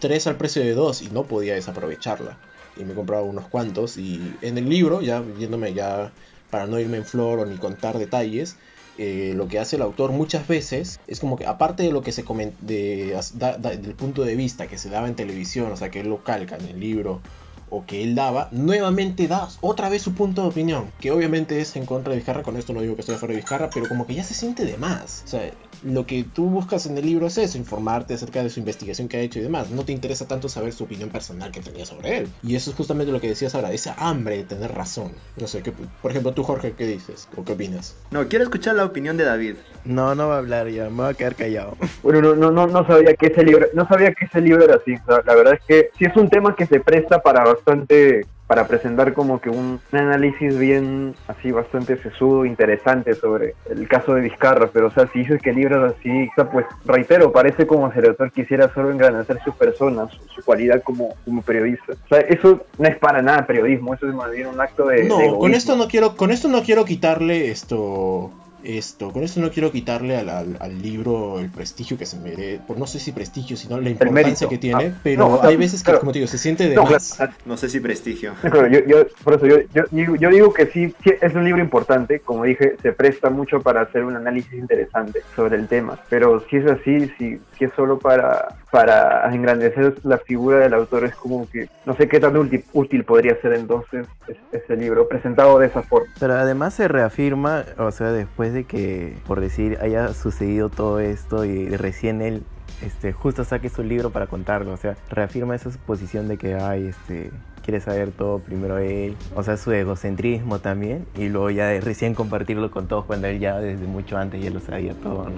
tres al precio de dos y no podía desaprovecharla y me he comprado unos cuantos. Y en el libro ya yéndome ya para no irme en flor o ni contar detalles eh, lo que hace el autor muchas veces es como que aparte de lo que se comenta del punto de vista que se daba en televisión o sea que él lo calca en el libro o que él daba, nuevamente da otra vez su punto de opinión, que obviamente es en contra de Vizcarra, con esto no digo que estoy a favor de Vizcarra, pero como que ya se siente de más. O sea, lo que tú buscas en el libro es eso, informarte acerca de su investigación que ha hecho y demás. No te interesa tanto saber su opinión personal que tenía sobre él. Y eso es justamente lo que decías ahora, esa hambre de tener razón. No sé, ¿qué, por ejemplo, tú Jorge, ¿qué dices? ¿O qué opinas? No, quiero escuchar la opinión de David. No, no va a hablar ya, me voy a quedar callado. Bueno, no, no, no, no sabía que ese libro, no sabía que ese libro era así. O sea, la verdad es que sí es un tema que se presta para bastante, para presentar como que un, análisis bien así bastante sesudo, interesante sobre el caso de Vizcarra. Pero o sea, si dices que el libro es así, o sea, pues reitero, parece como si el autor quisiera solo engrandecer su persona, su, su cualidad como, como periodista. O sea, eso no es para nada periodismo, eso es más bien un acto de, de No, con esto no quiero, con esto no quiero quitarle esto. Esto, con esto no quiero quitarle al, al- al libro el prestigio que se merece, por no sé si prestigio, sino la importancia que tiene, Ah, pero no, hay veces que, claro. como te digo, se siente de No, más. sea, No sé si prestigio. No, claro, yo, yo- por eso yo, yo, digo- yo digo que sí, sí, es un libro importante, como dije, se presta mucho para hacer un análisis interesante sobre el tema, pero si es así, si, si es solo para, para engrandecer la figura del autor, es como que no sé qué tan útil, útil podría ser entonces es- ese libro presentado de esa forma. Pero además se reafirma, o sea, después de que, por decir, haya sucedido todo esto y recién él este, justo saque su libro para contarlo, o sea, reafirma esa posición de que, ay, este, quiere saber todo primero él, o sea, su egocentrismo también, y luego ya recién compartirlo con todos cuando él ya desde mucho antes ya lo sabía todo, ¿no?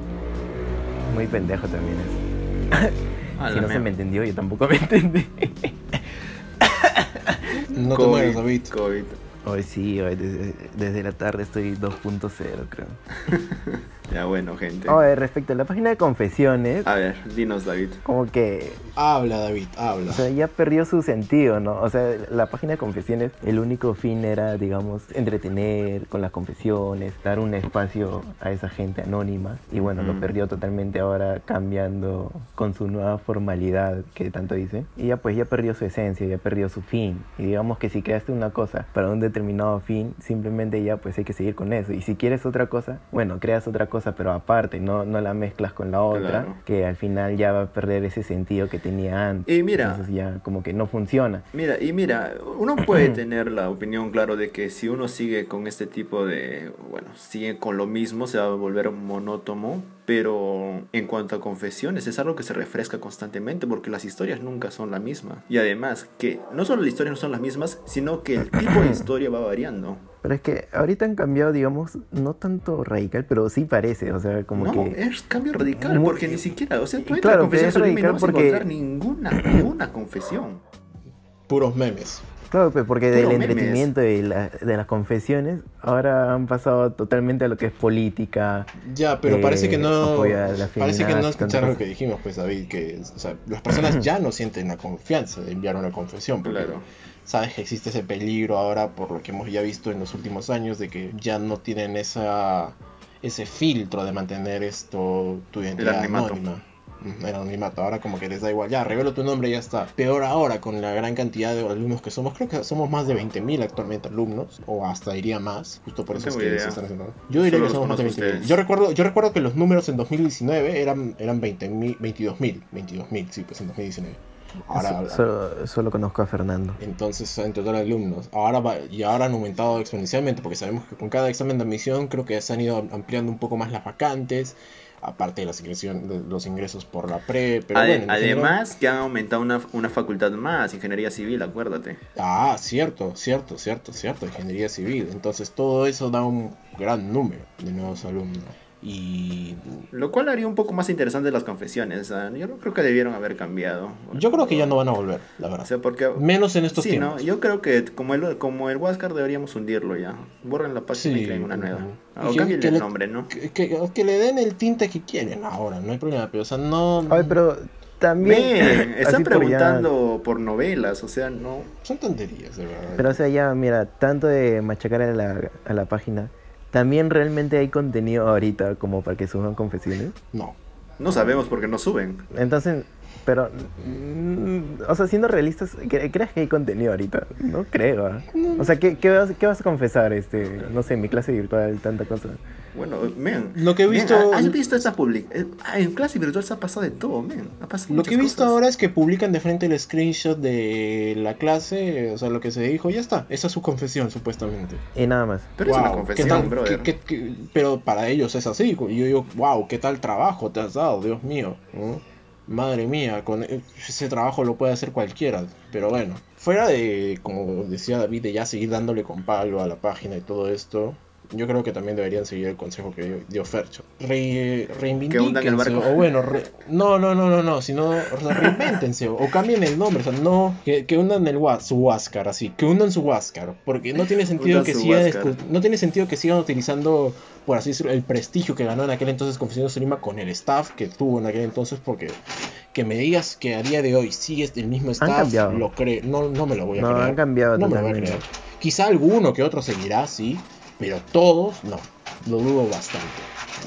Muy pendejo también eso. A si no se me entendió, yo tampoco me entendí. No te COVID, mueras, David. COVID. Hoy sí, hoy desde, desde la tarde estoy 2.0, creo. Ya bueno, gente. Oye, respecto a la página de confesiones, A ver, dinos, David. como que Habla, David, habla. O sea, ya perdió su sentido, ¿no? O sea, la página de confesiones, el único fin era, digamos, entretener con las confesiones, dar un espacio a esa gente anónima. Y bueno, lo Ujú. perdió totalmente ahora cambiando con su nueva formalidad que tanto dice. Y ya pues ya perdió su esencia, ya perdió su fin. Y digamos que si creaste una cosa para un determinado fin, simplemente ya pues hay que seguir con eso. Y si quieres otra cosa, bueno, creas otra cosa, pero aparte, no, no la mezclas con la otra, Claro. que al final ya va a perder ese sentido que tenía antes. Y mira, Entonces ya como que no funciona. Mira, y mira, uno puede tener la opinión, claro, de que si uno sigue con este tipo de, bueno, sigue con lo mismo, se va a volver monótono, pero en cuanto a confesiones, es algo que se refresca constantemente porque las historias nunca son la misma. Y además, que no solo las historias no son las mismas, sino que el tipo de historia va variando. Pero es que ahorita han cambiado, digamos, no tanto radical, pero sí parece, o sea, como no, que... es cambio radical, Muy- porque ni siquiera, o sea, tú entras Claro, a confesión pero es anónima y no vas a encontrar ninguna, ninguna confesión. Puros memes. Claro, pues porque del memes. entretenimiento y la- de las confesiones, ahora han pasado totalmente a lo que es política. Ya, pero Eh, parece que no. Parece que no escucharon lo que dijimos, pues, David. Que o sea, las personas ya no sienten la confianza de enviar una confesión. Porque Claro. Sabes que existe ese peligro ahora, por lo que hemos ya visto en los últimos años, de que ya no tienen esa ese filtro de mantener esto tu identidad anónima. El anonimato, ahora como que les da igual, ya, revelo tu nombre y ya está. Peor ahora con la gran cantidad de alumnos que somos, creo que somos más de 20.000 actualmente alumnos, o hasta diría más, justo por No eso es que idea. se están haciendo. Yo diría Solo que somos más de conozco a 20.000. ustedes. Yo recuerdo, yo recuerdo que los números en 2019 eran, eran 20.000, 22.000, 22.000, sí, pues en 2019. Ahora, So- solo, solo conozco a Fernando. entonces, en total alumnos. Ahora va- y ahora han aumentado exponencialmente porque sabemos que con cada examen de admisión creo que se han ido ampliando un poco más las vacantes, aparte de, las ingresion- de los ingresos por la pre. Pero Ade- bueno, en general- además que han aumentado una, una facultad más, ingeniería civil, acuérdate. Ah, cierto, cierto, cierto, cierto, ingeniería civil. Entonces todo eso da un gran número de nuevos alumnos. Y Lo cual haría un poco más interesante las confesiones. ah, Yo no creo que debieron haber cambiado. yo creo que ya no van a volver, la O verdad. sea, porque... Menos en estos Sí, ¿no? tiempos. Yo creo que como el, como el Huáscar deberíamos hundirlo ya. Borren la página Sí, y creen una nueva. ujú. O que- cambien que el le- nombre, ¿no? Que, que- que le den el tinte que quieren ahora, no hay problema. Pero, o sea, no. Ay, pero también... Están por ya- preguntando por novelas, o sea, no... Son tonterías, de verdad. Pero o sea, ya, mira, tanto de machacar a la, a la página, también realmente hay contenido ahorita como para que suban confesiones. No. No sabemos porque no suben. Entonces, pero, mm, o sea, siendo realistas, ¿cre- ¿crees que hay contenido ahorita? No creo. ¿ah? O sea, ¿qué, qué, vas, qué vas a confesar? Este, no sé, mi clase virtual, tanta cosa. Bueno, men. Lo que he visto- ¿Has visto esa public? eh, ah, En clase virtual se ha pasado de todo, men. Ha pasado Lo que he visto cosas. ahora es que publican de frente el screenshot de la clase, o sea, lo que se dijo, ya está. Esa es su confesión, supuestamente. Y nada más. Pero es una confesión, ¿qué tal- brother. qué- qué- qué- pero para ellos es así. Y yo digo, wow, qué tal trabajo te has dado, Dios mío. ¿no? Madre mía, con e- ese trabajo lo puede hacer cualquiera. Pero bueno, fuera de, como decía David, de ya seguir dándole con palo a la página y todo esto. Yo creo que también deberían seguir el consejo que dio- Fercho. Re, Que hundan el barco. o bueno, re- no, no, no, no, no, sino o sea, reinvéntense o, o cambien el nombre, o sea, no, que, que hundan el su Huáscar, así, que hundan su Huáscar, porque no tiene sentido que sigan, no tiene sentido que sigan utilizando, por así decirlo, el prestigio que ganó en aquel entonces Confesiones Lima con el staff que tuvo en aquel entonces, porque que me digas que a día de hoy sigues el mismo staff, cambiado. lo creo, no, no me lo voy a No, creer. han cambiado No me lo voy a creer. Quizá alguno que otro seguirá, sí, pero todos no. Lo dudo bastante.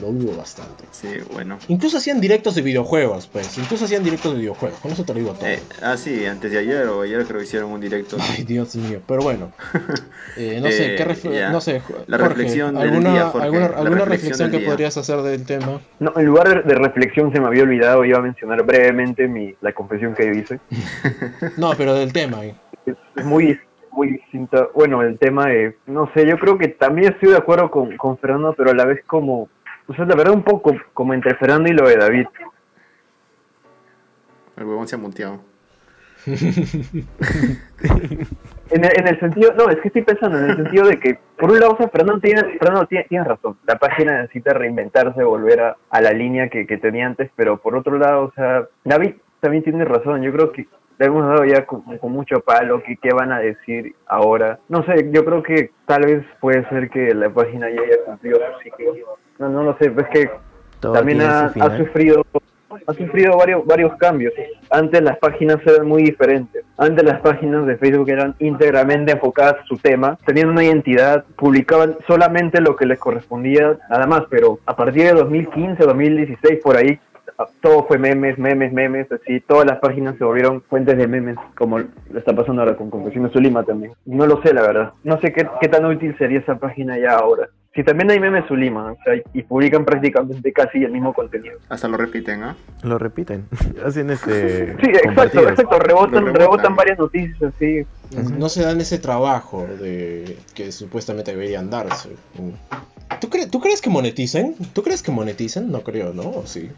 Lo dudo bastante. Sí, bueno. Incluso hacían directos de videojuegos, pues. Incluso hacían directos de videojuegos. Con eso te lo digo todo. Eh, ah, sí, antes de ayer o ayer creo que hicieron un directo. Ay, Dios mío. Pero bueno. Eh, no sé, Eh, ¿qué ref- ya. no sé, La Jorge, reflexión del ¿alguna, día, Jorge, alguna, la alguna reflexión que día. podrías hacer del tema? No, en lugar de reflexión se me había olvidado, iba a mencionar brevemente mi, la confesión que yo hice. No, pero del tema. eh. Es, es muy, muy distinta. Bueno, el tema de, no sé, yo creo que también estoy de acuerdo con, con Fernando, pero a la vez como, o sea, la verdad un poco como entre Fernando y lo de David. El huevón se ha muteado. En el, en el sentido, no, es que estoy pensando en el sentido de que, por un lado, o sea, Fernando tiene, Fernando tiene, tiene razón, la página necesita reinventarse, volver a, a la línea que, que tenía antes, pero por otro lado, o sea, David también tiene razón, yo creo que hemos dado ya con, con mucho palo, que qué van a decir ahora. No sé, yo creo que tal vez puede ser que la página ya haya cumplido su ciclo. No, no lo sé, pues que Todo también su ha sufrido ha sufrido varios varios cambios. Antes las páginas eran muy diferentes. Antes las páginas de Facebook eran íntegramente enfocadas a su tema, tenían una identidad, publicaban solamente lo que les correspondía, nada más, pero a partir de 2015, 2016 por ahí todo fue memes, memes, memes, así, todas las páginas se volvieron fuentes de memes, como le está pasando ahora con Confesiones Zulima también. No lo sé, la verdad. No sé qué, qué tan útil sería esa página ya ahora. Si también hay memes Zulima, o sea, y publican prácticamente casi el mismo contenido. Hasta lo repiten, ¿ah? Lo repiten. Hacen este. Sí, exacto, exacto, Lo rebotan, rebotan. rebotan varias noticias así. No se dan ese trabajo de que supuestamente deberían darse. ¿Tú, cre- ¿Tú crees que moneticen? ¿Tú crees que moneticen? No creo, ¿no? ¿O sí?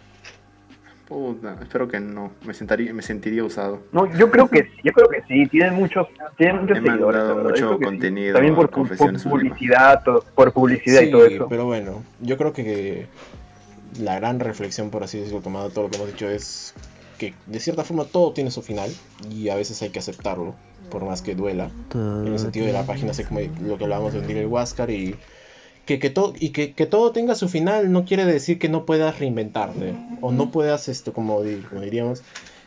Puta, espero que no. Me, sentaría, me sentiría usado. No, yo creo que sí, yo creo que sí, tienen muchos, tienen muchos He seguidores. mandado mucho sí. contenido También por, publicidad, to- por publicidad y todo Sí, eso. pero bueno, yo creo que la gran reflexión, por así decirlo, tomado todo lo que hemos dicho, es que de cierta forma todo tiene su final y a veces hay que aceptarlo, por más que duela. En el sentido de la página, así como lo que hablábamos de hundir el Huáscar y que, que, todo, y que, que todo tenga su final no quiere decir que no puedas reinventarte o no puedas, esto, como, di- como diríamos,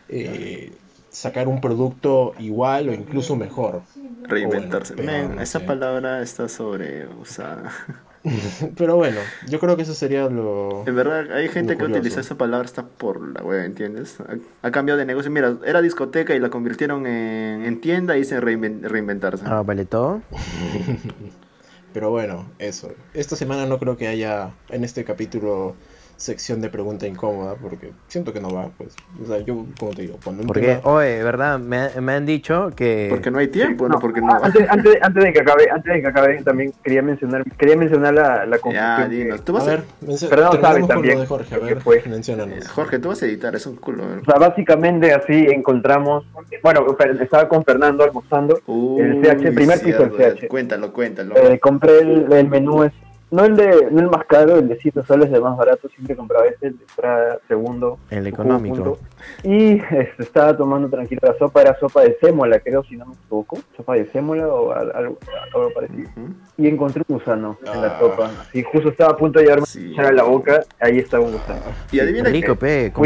eh, sacar un producto igual o incluso mejor. Reinventarse. Bueno, esa sé. palabra está sobre usada. Pero bueno, yo creo que eso sería lo... En verdad, hay gente que utiliza esa palabra hasta por la web, ¿entiendes? Ha, ha cambiado de negocio. Mira, era discoteca y la convirtieron en, en tienda y dicen reinven- reinventarse. Ah, vale todo. Pero bueno, eso. Esta semana no creo que haya en este capítulo sección de pregunta incómoda porque siento que no va, pues. O sea, yo, como te digo, cuando un Porque, tema... oye, ¿verdad? Me, ha- me han dicho que. Porque no hay tiempo, ¿no? No, Porque no. antes, antes, antes de que acabe, antes de que acabe, también quería mencionar, quería mencionar la, la Ya, dinos. Tú vas a... ver, mencio- Fernando sabe terminemos con también lo de Jorge, a ver, fue. Eh, Jorge, tú vas a editar, es un culo. O sea, básicamente así encontramos, bueno, estaba con Fernando almorzando, el CH, primer piso del CH. Cuéntalo, cuéntalo. Eh, compré el, el menú, es, no el de no el más caro, el de 7 soles, el más barato, siempre compraba ese, el de entrada, segundo. El económico. punto. Y este, estaba tomando tranquilo la sopa, era sopa de sémola, creo, si no me equivoco, sopa de sémola o al- algo, algo parecido. Y encontré un gusano en la Ah. sopa. Y justo estaba a punto de llevarme Sí. a la boca, ahí estaba un gusano. Y adivina Rico, qué. pe, con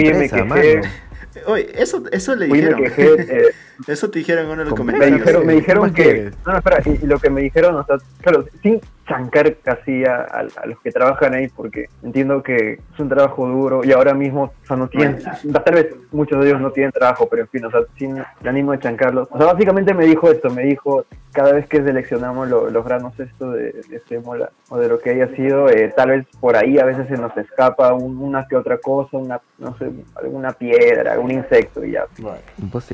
Oye, eso, eso le dijeron. quejé, eh, Eso te dijeron en uno de los Con me comentarios. dijeron, me ¿Qué dijeron que, quieres? no, no, espera, y, y lo que me dijeron, o sea, claro, sin chancar casi a, a- a los que trabajan ahí, porque entiendo que es un trabajo duro y ahora mismo, o sea, no tienen, tal vez muchos de ellos no tienen trabajo, pero en fin, o sea, sin el ánimo de chancarlos. O sea, básicamente me dijo esto, me dijo, cada vez que seleccionamos lo- los granos esto de, de sémola o de lo que haya sido, eh, tal vez por ahí a veces se nos escapa un- una que otra cosa, una, no sé, alguna piedra, algún insecto y ya.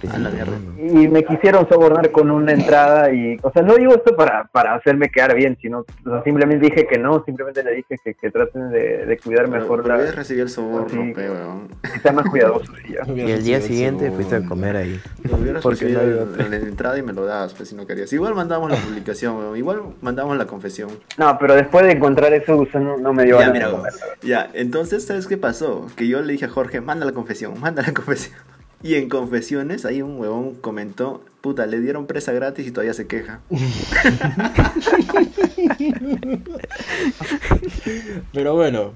Un. Y me quisieron sobornar con una entrada y, o sea, no digo esto para, para hacerme quedar bien, sino simplemente dije que no, simplemente le dije que, que traten de, de cuidar Pero, mejor pero la, hubieras recibido el soborno, Sí. pe, weón. que sean más cuidadosos y ya. Y el día siguiente fuiste a comer ahí. Lo Porque recibido no en- la entrada y me lo dabas, pues si no querías. Igual mandamos la publicación, weón. Igual mandamos la confesión. No, pero después de encontrar eso, gusano no me dio Ya, mira, comer. ya, entonces, ¿sabes qué pasó? Que yo le dije a Jorge, manda la confesión, manda la confesión. Y en confesiones, ahí un huevón comentó, puta, le dieron presa gratis y todavía se queja. pero bueno,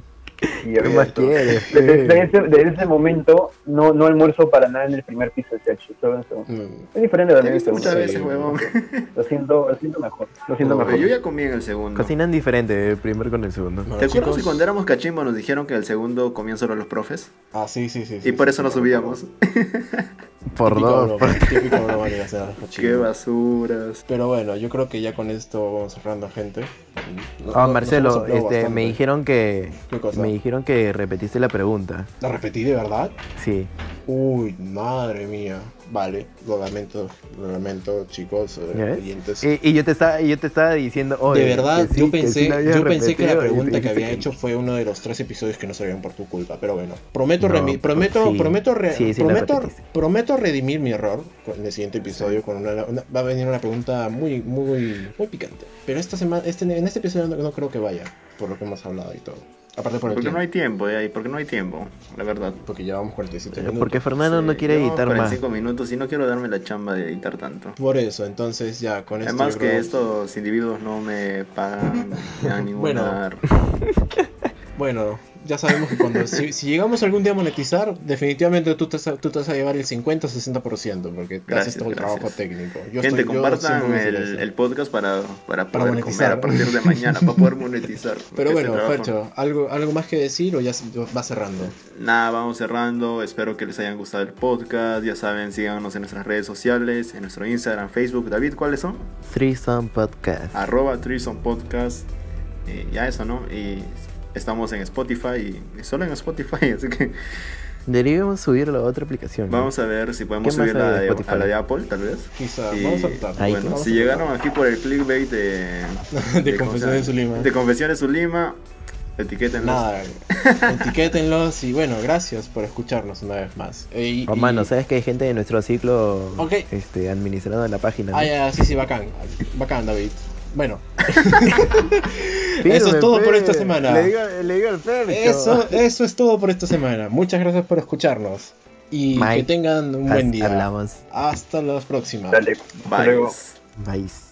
Y yo- ¿Qué más quieres? Desde, ese, desde ese momento no, no almuerzo para nada en el primer piso de TH, solo en el segundo. mm, Es diferente Te he también. visto el muchas veces, huevón. Lo siento, lo siento mejor. Lo siento No, mejor. yo ya comí en el segundo. Cocinan diferente, el primero con el segundo. bueno, ¿Te acuerdas chicos? que cuando éramos cachimbo nos dijeron que el segundo comían solo los profes? Ah, sí, sí, sí. sí, Y por sí, eso sí, nos subíamos. Por dos. broma, típica broma de hacer Qué basuras. Pero bueno, yo creo que ya con esto vamos cerrando, gente. Ah, no- nos Marcelo, hemos ampliado este, bastante. me dijeron que ¿Qué cosa? me dijeron que repetiste la pregunta. ¿La repetí de verdad? Sí. Uy, madre mía. Vale, lo lamento, lo lamento, chicos, eh, oyentes. Y, y yo te estaba y yo te estaba diciendo, oye, de verdad, sí, yo pensé, sí yo pensé que la pregunta que había hecho fue uno de los tres episodios que no salieron por tu culpa, pero bueno, prometo No, remi- prometo, sí. prometo, re- prometo, prometo redimir mi error en el siguiente episodio con una, una- va a venir una pregunta muy, muy, muy picante. Pero esta semana, este, en este episodio no, no creo que vaya, por lo que hemos hablado y todo. Aparte por el Porque tiempo, no hay tiempo, eh, porque no hay tiempo, la verdad. porque llevamos 47 Eh, minutos. Porque Fernando no Sí, quiere llevamos editar más. 45 minutos y no quiero darme la chamba de editar tanto. Por eso, entonces ya con esto Además que creo- estos individuos no me pagan ya ninguna... Bueno, ya sabemos que cuando si, si llegamos algún día a monetizar, definitivamente tú te, vas a- tú te vas a llevar el 50-60% porque te Gracias, haces todo el gracias. trabajo técnico. Yo Gente, estoy- compartan el, podcast para, para Para poder monetizar. comer a partir de mañana, para poder monetizar. Pero Este bueno, Fercho, ¿algo, ¿algo más que decir o ya va cerrando? Nada, vamos cerrando. Espero que les hayan gustado el podcast. Ya saben, síganos en nuestras redes sociales, en nuestro Instagram, Facebook. David, ¿cuáles son? Threesome Podcast. Arroba Treason Podcast. Eh, ya eso, ¿no? Y estamos en Spotify y solo en Spotify, así que Deberíamos subirlo a otra aplicación. ¿no? vamos a ver si podemos ¿Qué más subir la hay de de, Spotify? a la de Apple, tal vez. Quizá, Y, vamos a. Ahí bueno, si llegaron aquí por el clickbait de, De ¿cómo se Confesiones? Zulima. De Confesiones Zulima, etiquétenlos. Nada, etiquétenlos y bueno, gracias por escucharnos una vez más. Eh, y- Oh, mano, y- ¿sabes que hay gente de nuestro ciclo Ok. este, administrando la página? ¿no? Ah, ya, sí, sí, bacán. Bacán, David. Bueno, eso es todo por esta semana. Le digo, le digo al Fercho. eso, eso es todo por esta semana. Muchas gracias por escucharnos. Y Mike, que tengan un buen día. Hablamos. Hasta las próximas. Dale, Bye. Bye.